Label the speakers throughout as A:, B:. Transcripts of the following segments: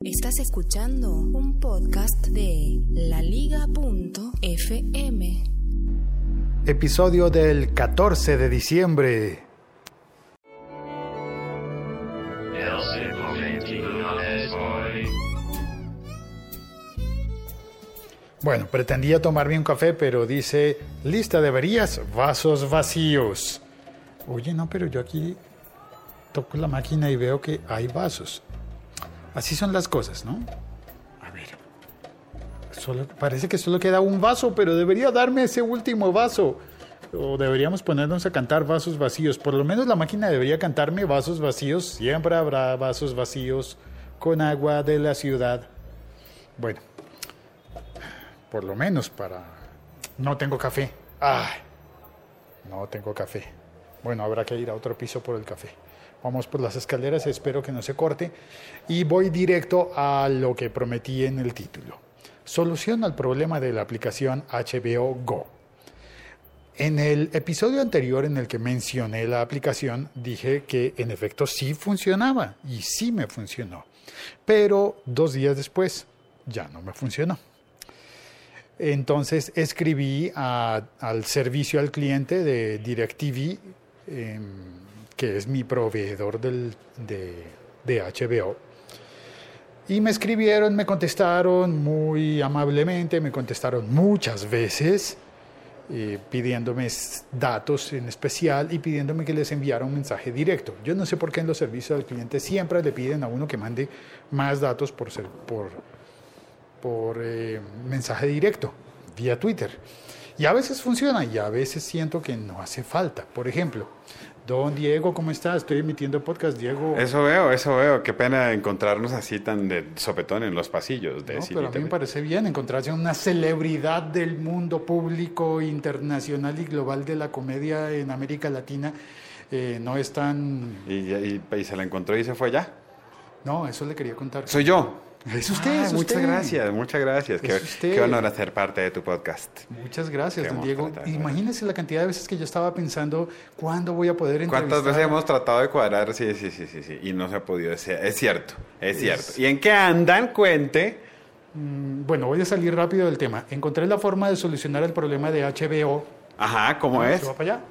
A: Estás escuchando un podcast de laliga.fm.
B: Episodio del 14 de diciembre. Bueno, pretendía tomarme un café, pero dice, lista de averías, vasos vacíos. Oye, no, pero yo aquí toco la máquina y veo que hay vasos. Así son las cosas, ¿no? A ver. Solo, parece que solo queda un vaso, pero debería darme ese último vaso. O deberíamos ponernos a cantar vasos vacíos. Por lo menos la máquina debería cantarme vasos vacíos. Siempre habrá vasos vacíos con agua de la ciudad. Bueno, por lo menos para... No tengo café. ¡Ay! No tengo café. Bueno, habrá que ir a otro piso por el café. Vamos por las escaleras, espero que no se corte. Y voy directo a lo que prometí en el título. Solución al problema de la aplicación HBO Go. En el episodio anterior en el que mencioné la aplicación, dije que en efecto sí funcionaba y sí me funcionó. Pero dos días después ya no me funcionó. Entonces escribí al servicio al cliente de DirecTV. Eh, que es mi proveedor del, de, de HBO. Y me escribieron, me contestaron muy amablemente, me contestaron muchas veces, eh, pidiéndome datos en especial y pidiéndome que les enviara un mensaje directo. Yo no sé por qué en los servicios al cliente siempre le piden a uno que mande más datos por, ser, por, por eh, mensaje directo, vía Twitter. Y a veces funciona y a veces siento que no hace falta. Por ejemplo, Don Diego, ¿cómo estás? Estoy emitiendo podcast, Diego.
C: Eso veo, eso veo. Qué pena encontrarnos así tan de sopetón en los pasillos de
B: no, pero a mí me parece bien encontrarse una celebridad del mundo público, internacional y global de la comedia en América Latina. Eh, no es tan...
C: ¿Y, y, y se la encontró y se fue allá?
B: No, eso le quería contar.
C: Soy yo.
B: Es usted,
C: Ah,
B: es
C: muchas
B: usted.
C: gracias, muchas gracias. Qué,
B: Es usted.
C: qué honor hacer parte de tu podcast.
B: Muchas gracias, don Diego. Imagínese la cantidad de veces que yo estaba pensando cuándo voy a poder entrevistar.
C: ¿Cuántas veces hemos tratado de cuadrar? Sí, sí, sí, sí, sí. Y no se ha podido. Es, es cierto, es cierto. ¿Y en qué andan? Cuente.
B: Mm, Bueno, voy a salir rápido del tema. Encontré la forma de solucionar el problema de HBO.
C: Ajá, ¿cómo
B: Ah,
C: es?
B: ¿Se va para allá?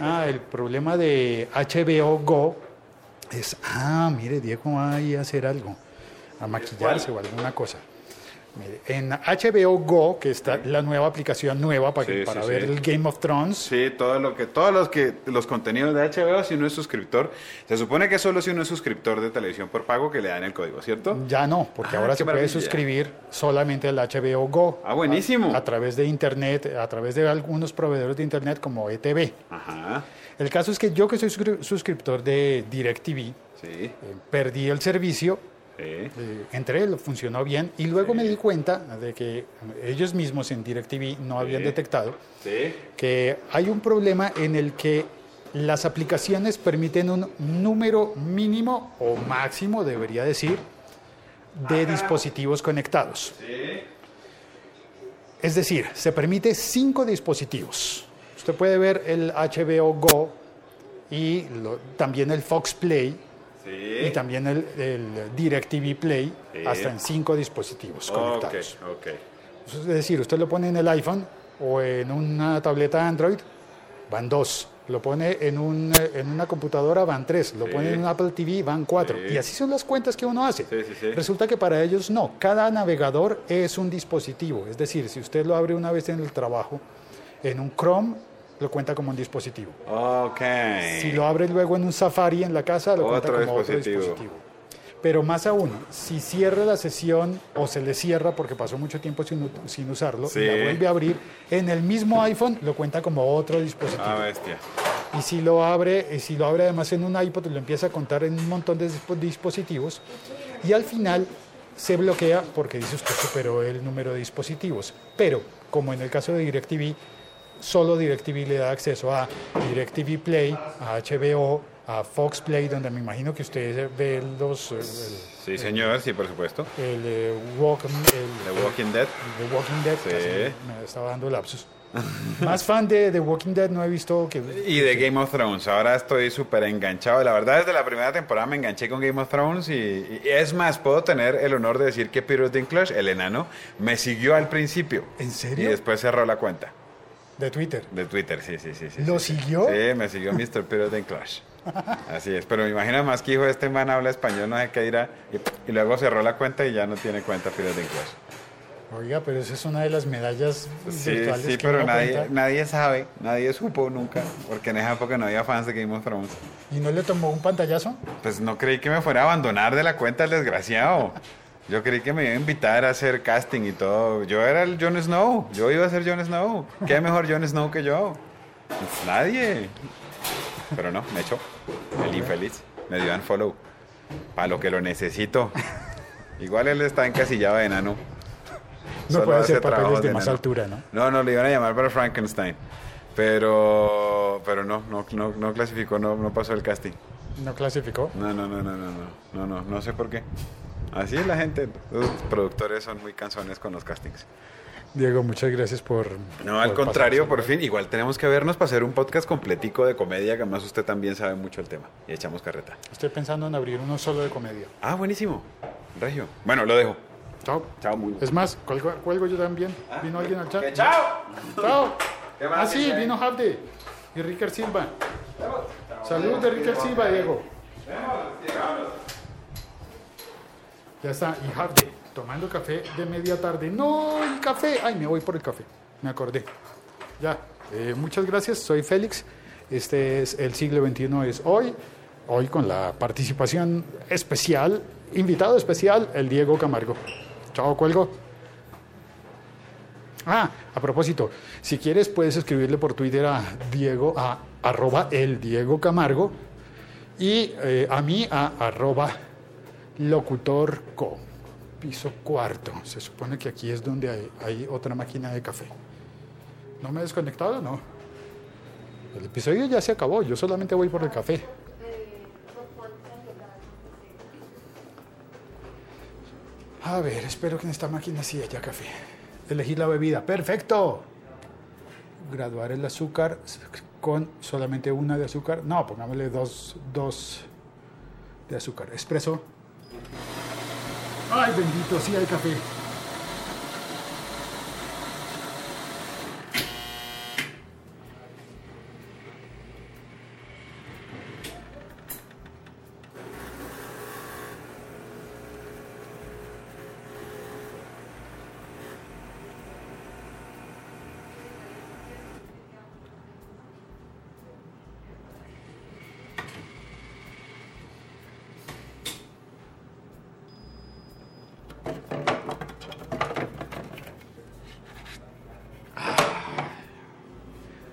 B: Ah, el problema de HBO Go es, ah, mire, Diego va ahí a hacer algo, a maquillarse o alguna cosa. Mire, en HBO Go, que está la nueva aplicación nueva para, que- para
C: sí,
B: ver el Game of Thrones,
C: Sí, todo lo que, todos los que, los contenidos de HBO, si uno es suscriptor, se supone que solo si uno es suscriptor de televisión por pago que le dan el código, ¿cierto?
B: ya no, porque
C: Ah,
B: ahora se puede suscribir solamente al HBO Go.
C: Ah, buenísimo.
B: A, a través de Internet, a través de algunos proveedores de Internet como ETV.
C: Ajá,
B: El caso es que yo que soy suscri- suscriptor de DirecTV, eh, perdí el servicio
C: sí.
B: Eh, entré, lo funcionó bien y luego me di cuenta de que ellos mismos en DirecTV no habían
C: Sí.
B: detectado que hay un problema en el que las aplicaciones permiten un número mínimo o máximo, debería decir, de dispositivos conectados. Es decir, se permite cinco dispositivos. Usted puede ver el HBO Go y lo- también el Fox Play y también el, el DirecTV Play
C: Sí.
B: hasta en cinco dispositivos conectados.
C: ok.
B: Es decir, usted lo pone en el iPhone o en una tableta Android, van dos. Lo pone en, un, eh, en una computadora, van tres. Lo
C: Sí.
B: pone en un Apple TV, van cuatro. Y así son las cuentas que uno hace.
C: Sí, sí, sí.
B: Resulta que para ellos no. Cada navegador es un dispositivo. Es decir, si usted lo abre una vez en el trabajo, en un Chrome, lo cuenta como un dispositivo.
C: Ok.
B: Si lo abre luego en un Safari en la casa, lo cuenta
C: Otro
B: como otro
C: dispositivo.
B: dispositivo. Pero más aún, si cierra la sesión o se le cierra porque pasó mucho tiempo sin, usarlo
C: Sí.
B: y la vuelve a abrir, en el mismo iPhone lo cuenta como otro dispositivo.
C: Ah, bestia.
B: Y si lo abre, si lo abre además en un iPod, lo empieza a contar en un montón de dispo- dispositivos y al final se bloquea porque dice usted superó el número de dispositivos. Pero, como en el caso de DirecTV, solo DirecTV le da acceso a DirecTV Play, a HBO, a Fox Play, donde me imagino que usted ve los, el,
C: Sí, señor, sí, por supuesto.
B: el, eh, Walk- el-
C: The Walking Dead.
B: The Walking Dead,
C: Sí.
B: me, me estaba dando lapsus. Más fan de The Walking Dead no he visto que...
C: Y de Game of Thrones. Ahora estoy súper enganchado. La verdad, desde la primera temporada me enganché con Game of Thrones. Y, y es más, puedo tener el honor de decir que Peter Dinklage, el enano, me siguió al principio.
B: ¿En
C: Y
B: serio?
C: después cerró la cuenta.
B: De Twitter.
C: De Twitter, sí, sí, sí. sí
B: ¿Lo
C: sí,
B: siguió?
C: Sí, me siguió Mr. Peter Dinklage. Así es, pero me imagino más que hijo de este man habla español, no sé qué dirá. Y, y luego cerró la cuenta y ya no tiene cuenta Peter Dinklage.
B: Oiga, pero esa es una de las medallas
C: Sí,
B: virtuales
C: sí,
B: que
C: pero nadie,
B: cuenta.
C: nadie sabe, nadie supo nunca, porque en esa época no había fans de Game of Thrones.
B: ¿Y no le tomó un pantallazo?
C: Pues no creí que me fuera a abandonar de la cuenta el desgraciado. Yo creí que me iba a invitar a hacer casting y todo. Yo era el Jon Snow. Yo iba a ser Jon Snow. ¿Qué mejor Jon Snow que yo? Pues nadie. Pero no, me echó. El infeliz. Me dio follow. Para lo que lo necesito. Igual él está encasillado de enano.
B: No
C: Solo
B: puede
C: hace
B: hacer papeles de
C: de
B: más
C: enano.
B: altura, ¿no?
C: No, no, le iban a llamar para Frankenstein. Pero, pero no, no, no, no clasificó, no, no pasó el casting.
B: No clasificó.
C: No, no, no, no, no, no, no, no, no sé por qué. Así es la gente, los productores son muy cansones con los castings.
B: Diego, muchas gracias por...
C: No, al
B: por
C: contrario, por fin, igual tenemos que vernos para hacer un podcast completico de comedia, que además usted también sabe mucho el tema. Y echamos carreta.
B: Estoy pensando en abrir uno solo de comedia.
C: Ah, buenísimo. Regio. Bueno, lo dejo.
B: Chao.
C: Chao, muy
B: Es más, cuelgo, cuelgo yo también. ¿Vino alguien al chat?
C: ¡Chao!
B: Chao.
C: ¿Qué más
B: Ah, sí, vino Javde y Ricker Silva. Salud de Ricker Silva, Diego. Ya está, y Javde, tomando café de media tarde. No, el café. Ay, me voy por el café. Me acordé. Ya, eh, muchas gracias. Soy Félix. Este es el siglo XXI, es hoy. Hoy con la participación especial, invitado especial, el Diego Camargo. Chao, cuelgo. Ah, a propósito, si quieres puedes escribirle por Twitter a Diego, a arroba el Diego Camargo y eh, a mí a arroba locutorco, piso cuarto. Se supone que aquí es donde hay, otra máquina de café. ¿No me he desconectado? No. El episodio ya se acabó, yo solamente voy por el café. A ver, espero que en esta máquina sí haya café. Elegir la bebida. ¡Perfecto! Graduar el azúcar con solamente una de azúcar. No, pongámosle dos, dos de azúcar. Expreso. ¡Ay, bendito! Sí hay café.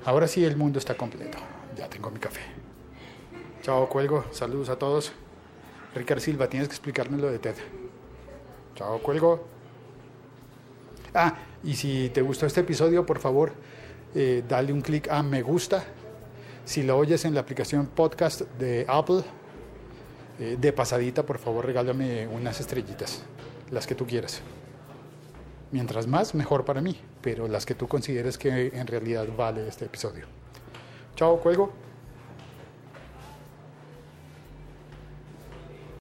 B: Ahora sí el mundo está completo. Ya tengo mi café. Chao, cuelgo. Saludos a todos. Ricardo Silva, tienes que explicarme lo de TED. Chao, cuelgo. Ah, y si te gustó este episodio, por favor, eh, dale un clic a me gusta. Si lo oyes en la aplicación podcast de Apple, eh, de pasadita, por favor, regálame unas estrellitas, las que tú quieras. Mientras más, mejor para mí, pero las que tú consideres que en realidad vale este episodio. Chao, cuelgo.